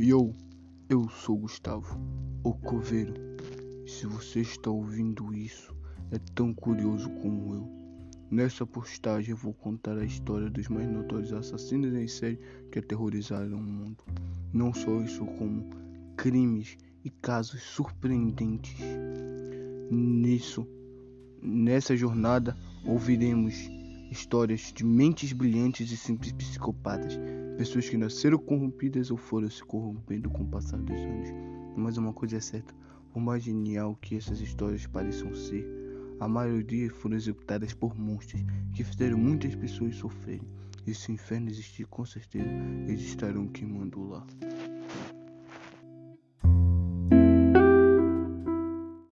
Yo, eu sou Gustavo, o coveiro. Se você está ouvindo isso, é tão curioso como eu. Nessa postagem eu vou contar a história dos mais notórios assassinos em série que aterrorizaram o mundo. Não só isso, como crimes e casos surpreendentes. Nisso, nessa jornada, ouviremos histórias de mentes brilhantes e simples psicopatas, pessoas que nasceram corrompidas ou foram se corrompendo com o passar dos anos. Mas uma coisa é certa, por mais genial que essas histórias pareçam ser, a maioria foram executadas por monstros que fizeram muitas pessoas sofrerem. E se o inferno existir, com certeza eles estarão queimando lá.